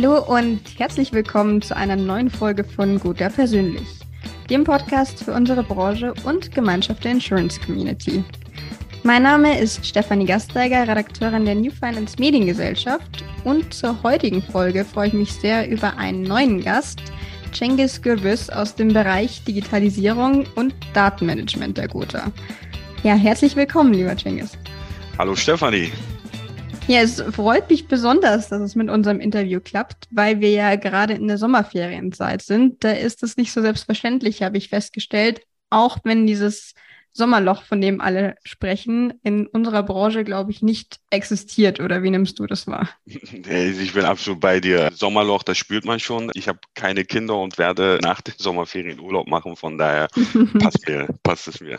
Hallo und herzlich willkommen zu einer neuen Folge von Guter Persönlich, dem Podcast für unsere Branche und Gemeinschaft der Insurance Community. Mein Name ist Stefanie Gasteiger, Redakteurin der New Finance Mediengesellschaft und zur heutigen Folge freue ich mich sehr über einen neuen Gast, Cengiz Gürbüz aus dem Bereich Digitalisierung und Datenmanagement der Gotha. Ja, herzlich willkommen, lieber Cengiz. Hallo Stefanie. Ja, es freut mich besonders, dass es mit unserem Interview klappt, weil wir ja gerade in der Sommerferienzeit sind. Da ist es nicht so selbstverständlich, habe ich festgestellt, auch wenn dieses Sommerloch, von dem alle sprechen, in unserer Branche, glaube ich, nicht existiert. Oder wie nimmst du das wahr? Ich bin absolut bei dir. Sommerloch, das spürt man schon. Ich habe keine Kinder und werde nach den Sommerferien Urlaub machen. Von daher passt, mir, passt es mir.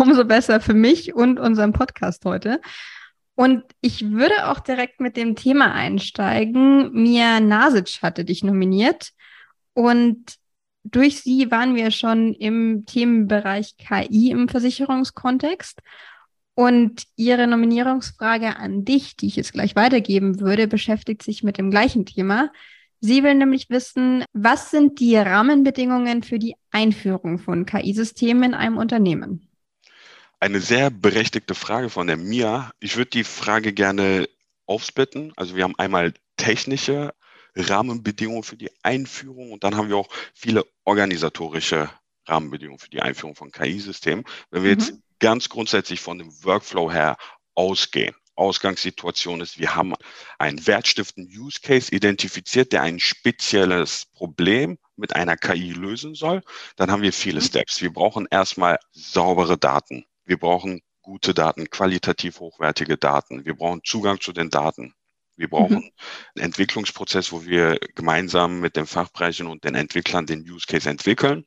Umso besser für mich und unseren Podcast heute. Und ich würde auch direkt mit dem Thema einsteigen. Mia Nasic hatte dich nominiert und durch sie waren wir schon im Themenbereich KI im Versicherungskontext. Und ihre Nominierungsfrage an dich, die ich jetzt gleich weitergeben würde, beschäftigt sich mit dem gleichen Thema. Sie will nämlich wissen, was sind die Rahmenbedingungen für die Einführung von KI-Systemen in einem Unternehmen? Eine sehr berechtigte Frage von der Mia. Ich würde die Frage gerne aufsplitten. Also wir haben einmal technische Rahmenbedingungen für die Einführung und dann haben wir auch viele organisatorische Rahmenbedingungen für die Einführung von KI-Systemen. Wenn wir mhm. jetzt ganz grundsätzlich von dem Workflow her ausgehen, Ausgangssituation ist, wir haben einen wertstiftenden Use Case identifiziert, der ein spezielles Problem mit einer KI lösen soll. Dann haben wir viele mhm. Steps. Wir brauchen erstmal saubere Daten. Wir brauchen gute Daten, qualitativ hochwertige Daten. Wir brauchen Zugang zu den Daten. Wir brauchen mhm. einen Entwicklungsprozess, wo wir gemeinsam mit den Fachbereichen und den Entwicklern den Use Case entwickeln,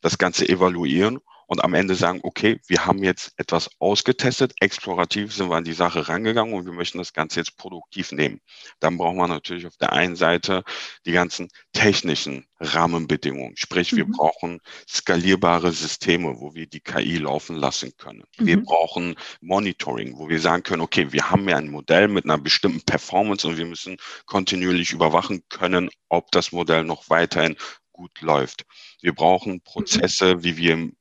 das Ganze evaluieren und am Ende sagen, okay, wir haben jetzt etwas ausgetestet, explorativ sind wir an die Sache rangegangen und wir möchten das Ganze jetzt produktiv nehmen. Dann brauchen wir natürlich auf der einen Seite die ganzen technischen Rahmenbedingungen, sprich wir mhm. brauchen skalierbare Systeme, wo wir die KI laufen lassen können. Mhm. Wir brauchen Monitoring, wo wir sagen können, okay, wir haben ja ein Modell mit einer bestimmten Performance und wir müssen kontinuierlich überwachen können, ob das Modell noch weiterhin gut läuft. Wir brauchen mhm. Prozesse, wie wir im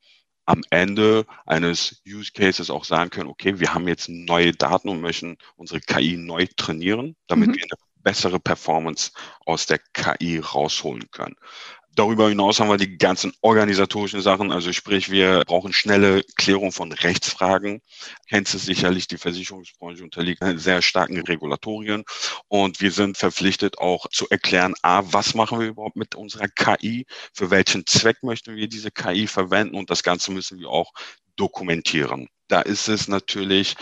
am Ende eines Use Cases auch sagen können, okay, wir haben jetzt neue Daten und möchten unsere KI neu trainieren, damit mhm. wir eine bessere Performance aus der KI rausholen können. Darüber hinaus haben wir die ganzen organisatorischen Sachen, also sprich, wir brauchen schnelle Klärung von Rechtsfragen. Kennst du sicherlich, die Versicherungsbranche unterliegt sehr starken Regulatorien und wir sind verpflichtet auch zu erklären, a, was machen wir überhaupt mit unserer KI, für welchen Zweck möchten wir diese KI verwenden und das Ganze müssen wir auch dokumentieren. Da ist es natürlich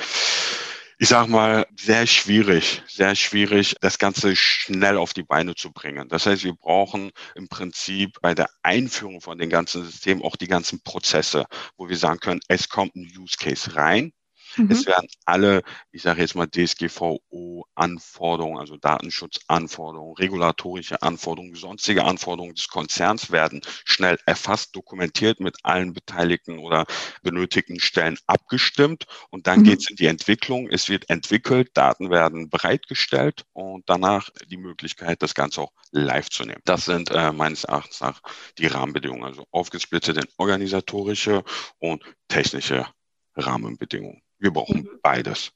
ich sag mal, sehr schwierig, sehr schwierig, das Ganze schnell auf die Beine zu bringen. Das heißt, wir brauchen im Prinzip bei der Einführung von den ganzen Systemen auch die ganzen Prozesse, wo wir sagen können, es kommt ein Use Case rein, Mhm. Es werden alle, ich sage jetzt mal DSGVO-Anforderungen, also Datenschutzanforderungen, regulatorische Anforderungen, sonstige Anforderungen des Konzerns werden schnell erfasst, dokumentiert, mit allen beteiligten oder benötigten Stellen abgestimmt und dann mhm. geht es in die Entwicklung. Es wird entwickelt, Daten werden bereitgestellt und danach die Möglichkeit, das Ganze auch live zu nehmen. Das sind äh, meines Erachtens nach die Rahmenbedingungen, also aufgesplittet in organisatorische und technische Rahmenbedingungen. Wir brauchen beides.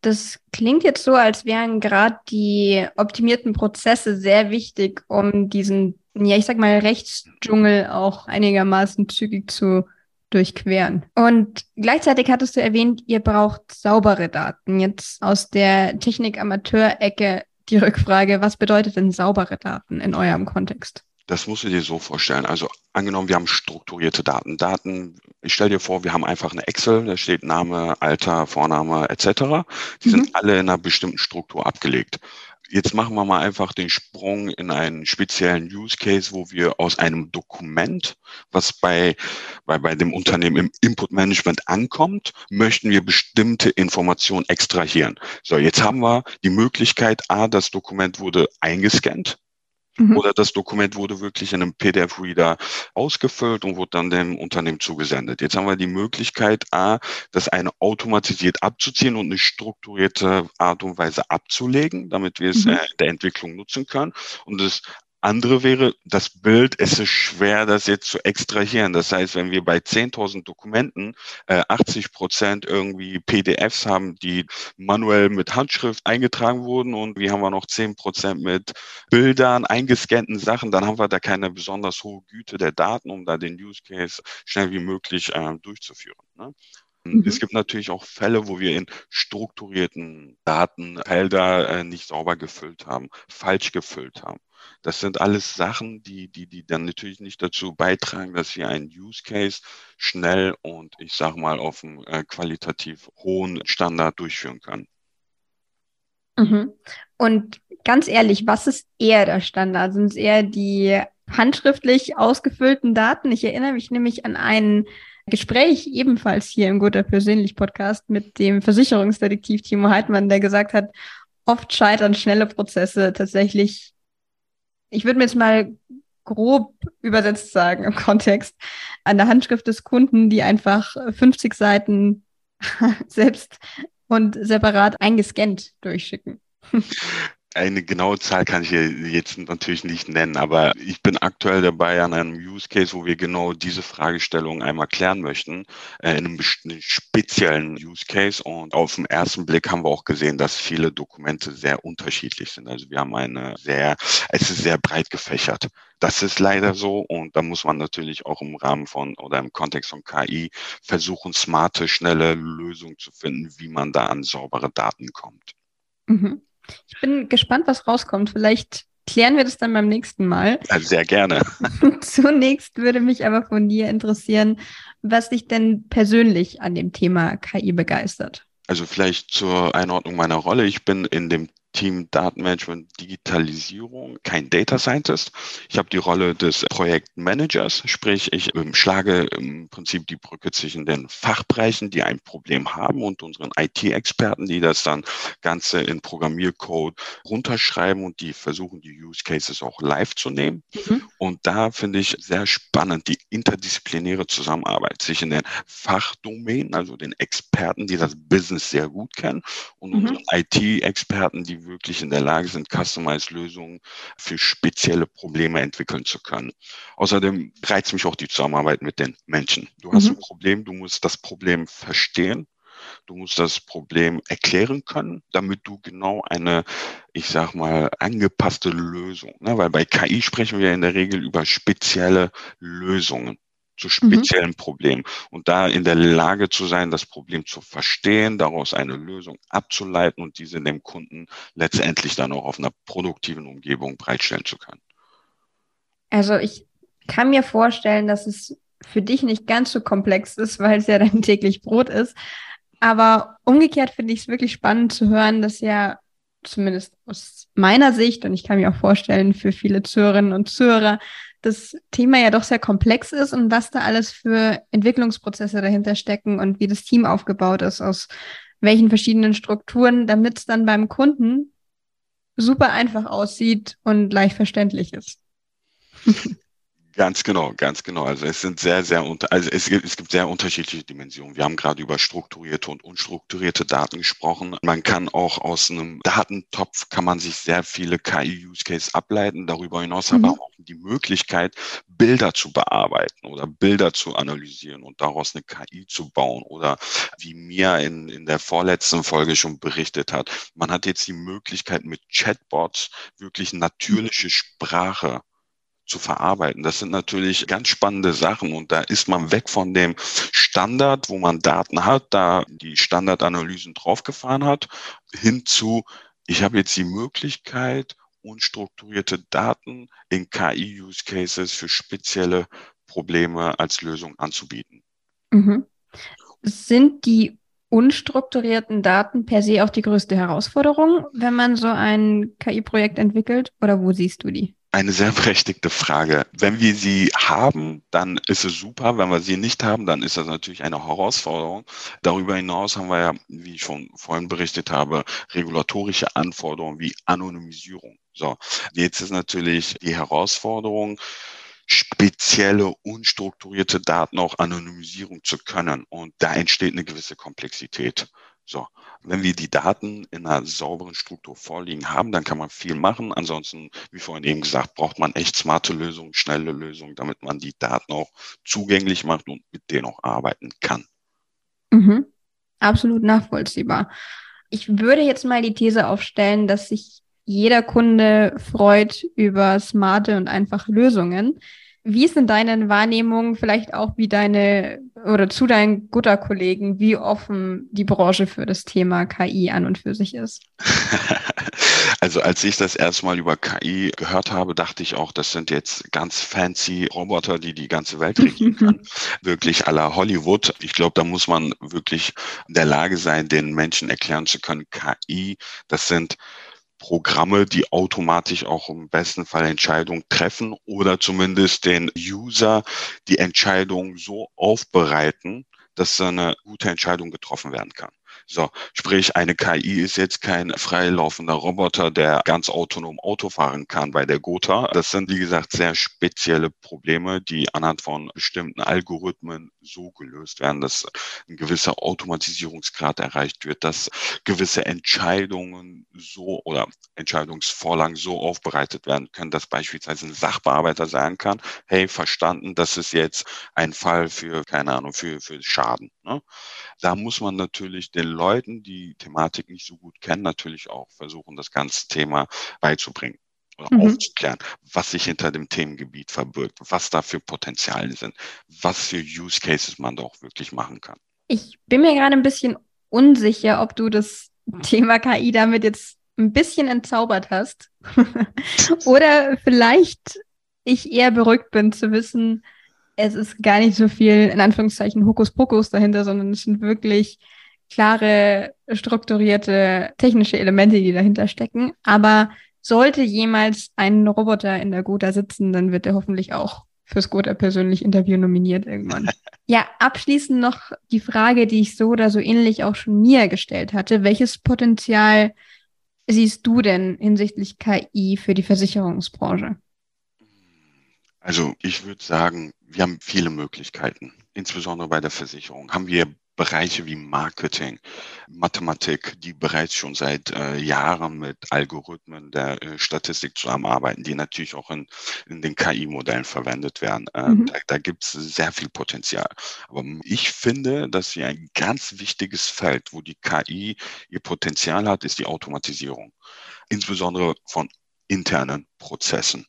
Das klingt jetzt so, als wären gerade die optimierten Prozesse sehr wichtig, um diesen, ja, ich sag mal, Rechtsdschungel auch einigermaßen zügig zu durchqueren. Und gleichzeitig hattest du erwähnt, ihr braucht saubere Daten. Jetzt aus der Technik-Amateur-Ecke die Rückfrage, was bedeutet denn saubere Daten in eurem Kontext? Das musst du dir so vorstellen. Also angenommen, wir haben strukturierte Daten. Daten, ich stelle dir vor, wir haben einfach eine Excel, da steht Name, Alter, Vorname etc. Die mhm. sind alle in einer bestimmten Struktur abgelegt. Jetzt machen wir mal einfach den Sprung in einen speziellen Use Case, wo wir aus einem Dokument, was bei, bei, bei dem Unternehmen im Input Management ankommt, möchten wir bestimmte Informationen extrahieren. So, jetzt haben wir die Möglichkeit, A, das Dokument wurde eingescannt Mhm. Oder das Dokument wurde wirklich in einem PDF-Reader ausgefüllt und wurde dann dem Unternehmen zugesendet. Jetzt haben wir die Möglichkeit, A, das eine automatisiert abzuziehen und eine strukturierte Art und Weise abzulegen, damit wir es mhm. äh, der Entwicklung nutzen können. Und das andere wäre das Bild, es ist schwer, das jetzt zu extrahieren. Das heißt, wenn wir bei 10.000 Dokumenten äh, 80 Prozent irgendwie PDFs haben, die manuell mit Handschrift eingetragen wurden und wir haben wir noch 10 Prozent mit Bildern, eingescannten Sachen, dann haben wir da keine besonders hohe Güte der Daten, um da den Use Case schnell wie möglich äh, durchzuführen. Ne? Mhm. Es gibt natürlich auch Fälle, wo wir in strukturierten Datenfelder äh, nicht sauber gefüllt haben, falsch gefüllt haben. Das sind alles Sachen, die, die, die dann natürlich nicht dazu beitragen, dass wir einen Use Case schnell und ich sage mal auf einem äh, qualitativ hohen Standard durchführen können. Mhm. Und ganz ehrlich, was ist eher der Standard? Sind es eher die handschriftlich ausgefüllten Daten? Ich erinnere mich nämlich an ein Gespräch ebenfalls hier im Guter Persönlich Podcast mit dem Versicherungsdetektiv Timo Heidmann, der gesagt hat, oft scheitern schnelle Prozesse tatsächlich ich würde mir jetzt mal grob übersetzt sagen im Kontext, an der Handschrift des Kunden, die einfach 50 Seiten selbst und separat eingescannt durchschicken. Eine genaue Zahl kann ich jetzt natürlich nicht nennen, aber ich bin aktuell dabei an einem Use Case, wo wir genau diese Fragestellung einmal klären möchten, äh, in einem speziellen Use Case. Und auf den ersten Blick haben wir auch gesehen, dass viele Dokumente sehr unterschiedlich sind. Also wir haben eine sehr, es ist sehr breit gefächert. Das ist leider so und da muss man natürlich auch im Rahmen von oder im Kontext von KI versuchen, smarte, schnelle Lösungen zu finden, wie man da an saubere Daten kommt. Mhm. Ich bin gespannt, was rauskommt. Vielleicht klären wir das dann beim nächsten Mal. Ja, sehr gerne. Zunächst würde mich aber von dir interessieren, was dich denn persönlich an dem Thema KI begeistert. Also vielleicht zur Einordnung meiner Rolle. Ich bin in dem Team Datenmanagement Digitalisierung kein Data Scientist. Ich habe die Rolle des Projektmanagers, sprich ich ähm, schlage im Prinzip die Brücke zwischen den Fachbereichen, die ein Problem haben und unseren IT-Experten, die das dann Ganze in Programmiercode runterschreiben und die versuchen, die Use Cases auch live zu nehmen. Mhm. Und da finde ich sehr spannend die interdisziplinäre Zusammenarbeit zwischen den Fachdomänen, also den Experten, die das Business sehr gut kennen und mhm. unseren IT-Experten, die wirklich in der Lage sind, Customized-Lösungen für spezielle Probleme entwickeln zu können. Außerdem reizt mich auch die Zusammenarbeit mit den Menschen. Du hast mhm. ein Problem, du musst das Problem verstehen. Du musst das Problem erklären können, damit du genau eine, ich sag mal, angepasste Lösung, ne? weil bei KI sprechen wir in der Regel über spezielle Lösungen zu mhm. speziellen mhm. Problemen und da in der Lage zu sein, das Problem zu verstehen, daraus eine Lösung abzuleiten und diese dem Kunden letztendlich dann auch auf einer produktiven Umgebung bereitstellen zu können. Also ich kann mir vorstellen, dass es für dich nicht ganz so komplex ist, weil es ja dein täglich Brot ist. Aber umgekehrt finde ich es wirklich spannend zu hören, dass ja zumindest aus meiner Sicht, und ich kann mir auch vorstellen, für viele Zuhörerinnen und Zuhörer, das Thema ja doch sehr komplex ist und was da alles für Entwicklungsprozesse dahinter stecken und wie das Team aufgebaut ist, aus welchen verschiedenen Strukturen, damit es dann beim Kunden super einfach aussieht und leicht verständlich ist. Ganz genau, ganz genau. Also es sind sehr, sehr unter, also es gibt, es gibt sehr unterschiedliche Dimensionen. Wir haben gerade über strukturierte und unstrukturierte Daten gesprochen. Man kann auch aus einem Datentopf kann man sich sehr viele KI-Use-Case ableiten. Darüber hinaus mhm. aber auch die Möglichkeit, Bilder zu bearbeiten oder Bilder zu analysieren und daraus eine KI zu bauen. Oder wie Mia in, in der vorletzten Folge schon berichtet hat, man hat jetzt die Möglichkeit mit Chatbots wirklich natürliche Sprache zu verarbeiten. Das sind natürlich ganz spannende Sachen und da ist man weg von dem Standard, wo man Daten hat, da die Standardanalysen draufgefahren hat, hin zu, ich habe jetzt die Möglichkeit, unstrukturierte Daten in KI-Use-Cases für spezielle Probleme als Lösung anzubieten. Mhm. Sind die unstrukturierten Daten per se auch die größte Herausforderung, wenn man so ein KI-Projekt entwickelt? Oder wo siehst du die? Eine sehr berechtigte Frage. Wenn wir sie haben, dann ist es super. Wenn wir sie nicht haben, dann ist das natürlich eine Herausforderung. Darüber hinaus haben wir ja, wie ich schon vorhin berichtet habe, regulatorische Anforderungen wie Anonymisierung. So, jetzt ist natürlich die Herausforderung, spezielle, unstrukturierte Daten auch anonymisieren zu können. Und da entsteht eine gewisse Komplexität. So, wenn wir die Daten in einer sauberen Struktur vorliegen haben, dann kann man viel machen. Ansonsten, wie vorhin eben gesagt, braucht man echt smarte Lösungen, schnelle Lösungen, damit man die Daten auch zugänglich macht und mit denen auch arbeiten kann. Mhm. Absolut nachvollziehbar. Ich würde jetzt mal die These aufstellen, dass sich jeder Kunde freut über smarte und einfache Lösungen. Wie ist denn deine Wahrnehmung, vielleicht auch wie deine oder zu deinen Gutter-Kollegen, wie offen die Branche für das Thema KI an und für sich ist? Also als ich das erstmal über KI gehört habe, dachte ich auch, das sind jetzt ganz fancy Roboter, die die ganze Welt regieren können. wirklich aller Hollywood. Ich glaube, da muss man wirklich in der Lage sein, den Menschen erklären zu können, KI, das sind Programme, die automatisch auch im besten Fall Entscheidungen treffen oder zumindest den User die Entscheidung so aufbereiten, dass eine gute Entscheidung getroffen werden kann. So, sprich, eine KI ist jetzt kein freilaufender Roboter, der ganz autonom Auto fahren kann bei der Gotha. Das sind, wie gesagt, sehr spezielle Probleme, die anhand von bestimmten Algorithmen so gelöst werden, dass ein gewisser Automatisierungsgrad erreicht wird, dass gewisse Entscheidungen so oder Entscheidungsvorlagen so aufbereitet werden können, dass beispielsweise ein Sachbearbeiter sagen kann, hey, verstanden, das ist jetzt ein Fall für, keine Ahnung, für, für Schaden. Ne? Da muss man natürlich den Leuten, die Thematik nicht so gut kennen, natürlich auch versuchen, das ganze Thema beizubringen mhm. aufzuklären, was sich hinter dem Themengebiet verbirgt, was da für Potenziale sind, was für Use Cases man da auch wirklich machen kann. Ich bin mir gerade ein bisschen unsicher, ob du das Thema KI damit jetzt ein bisschen entzaubert hast oder vielleicht ich eher beruhigt bin zu wissen, es ist gar nicht so viel in Anführungszeichen Hokuspokus dahinter, sondern es sind wirklich klare, strukturierte technische Elemente, die dahinter stecken. Aber sollte jemals ein Roboter in der Gotha sitzen, dann wird er hoffentlich auch fürs Gotha persönlich Interview nominiert irgendwann. ja, abschließend noch die Frage, die ich so oder so ähnlich auch schon mir gestellt hatte. Welches Potenzial siehst du denn hinsichtlich KI für die Versicherungsbranche? Also ich würde sagen, wir haben viele Möglichkeiten. Insbesondere bei der Versicherung haben wir Bereiche wie Marketing, Mathematik, die bereits schon seit äh, Jahren mit Algorithmen der äh, Statistik zusammenarbeiten, die natürlich auch in, in den KI-Modellen verwendet werden. Äh, mhm. Da, da gibt es sehr viel Potenzial. Aber ich finde, dass wir ein ganz wichtiges Feld, wo die KI ihr Potenzial hat, ist die Automatisierung. Insbesondere von internen Prozessen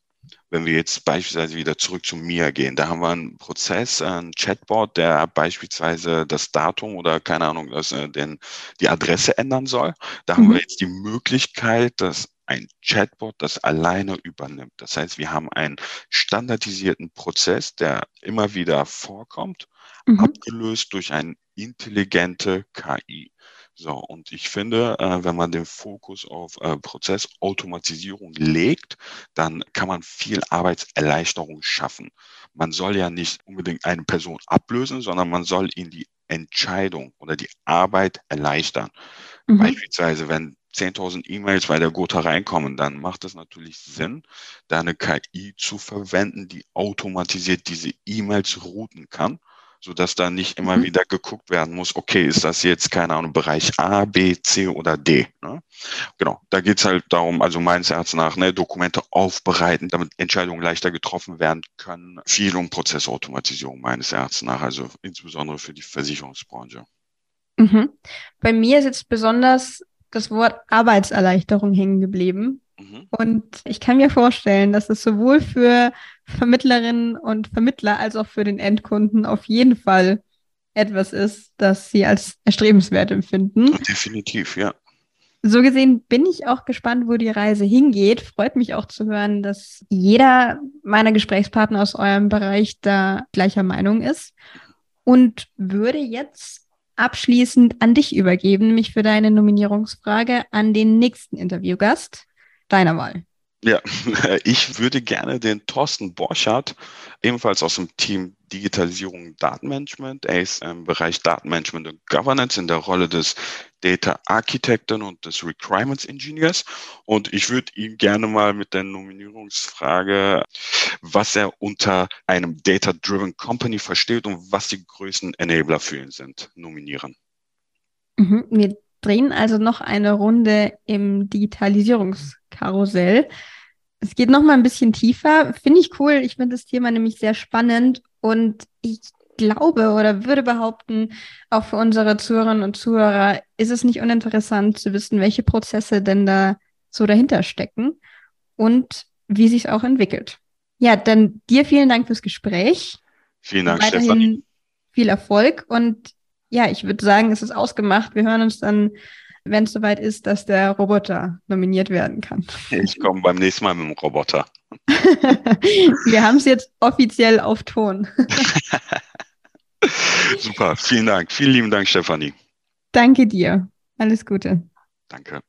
wenn wir jetzt beispielsweise wieder zurück zu mir gehen, da haben wir einen Prozess, einen Chatbot, der beispielsweise das Datum oder keine Ahnung, das, äh, den, die Adresse ändern soll. Da mhm. haben wir mhm. jetzt die Möglichkeit, dass ein Chatbot das alleine übernimmt. Das heißt, wir haben einen standardisierten Prozess, der immer wieder vorkommt, mhm. abgelöst durch eine intelligente KI. So, und ich finde, äh, wenn man den Fokus auf äh, Prozessautomatisierung legt, dann kann man viel Arbeitserleichterung schaffen. Man soll ja nicht unbedingt eine Person ablösen, sondern man soll ihnen die Entscheidung oder die Arbeit erleichtern. Mhm. Beispielsweise, wenn 10.000 E-Mails bei der Gotha reinkommen, dann macht es natürlich Sinn, da eine KI zu verwenden, die automatisiert diese E-Mails routen kann sodass da nicht immer mhm. wieder geguckt werden muss, okay, ist das jetzt, keine Ahnung, Bereich A, B, C oder D. Ne? Genau, da geht es halt darum, also meines Erachtens nach, ne, Dokumente aufbereiten, damit Entscheidungen leichter getroffen werden können. Viel um Prozessautomatisierung meines Erachtens nach, also insbesondere für die Versicherungsbranche. Mhm. Bei mir ist jetzt besonders das Wort Arbeitserleichterung hängen geblieben. Mhm. Und ich kann mir vorstellen, dass es sowohl für Vermittlerinnen und Vermittler als auch für den Endkunden auf jeden Fall etwas ist, das sie als erstrebenswert empfinden. Definitiv, ja. So gesehen bin ich auch gespannt, wo die Reise hingeht. Freut mich auch zu hören, dass jeder meiner Gesprächspartner aus eurem Bereich da gleicher Meinung ist. Und würde jetzt abschließend an dich übergeben, mich für deine Nominierungsfrage an den nächsten Interviewgast deiner Wahl. Ja, ich würde gerne den Thorsten Borchardt, ebenfalls aus dem Team Digitalisierung und Datenmanagement. Er ist im Bereich Datenmanagement und Governance in der Rolle des Data Architekten und des Requirements Engineers. Und ich würde ihn gerne mal mit der Nominierungsfrage, was er unter einem Data-Driven Company versteht und was die größten Enabler für ihn sind, nominieren. Mhm, wir drehen also noch eine Runde im Digitalisierungskarussell. Es geht noch mal ein bisschen tiefer. Finde ich cool. Ich finde das Thema nämlich sehr spannend und ich glaube oder würde behaupten, auch für unsere Zuhörerinnen und Zuhörer ist es nicht uninteressant zu wissen, welche Prozesse denn da so dahinter stecken und wie sich es auch entwickelt. Ja, dann dir vielen Dank fürs Gespräch. Vielen Dank, Weiterhin Stefan. Viel Erfolg und ja, ich würde sagen, es ist ausgemacht. Wir hören uns dann, wenn es soweit ist, dass der Roboter nominiert werden kann. Ich komme beim nächsten Mal mit dem Roboter. Wir haben es jetzt offiziell auf Ton. Super, vielen Dank. Vielen lieben Dank, Stefanie. Danke dir. Alles Gute. Danke.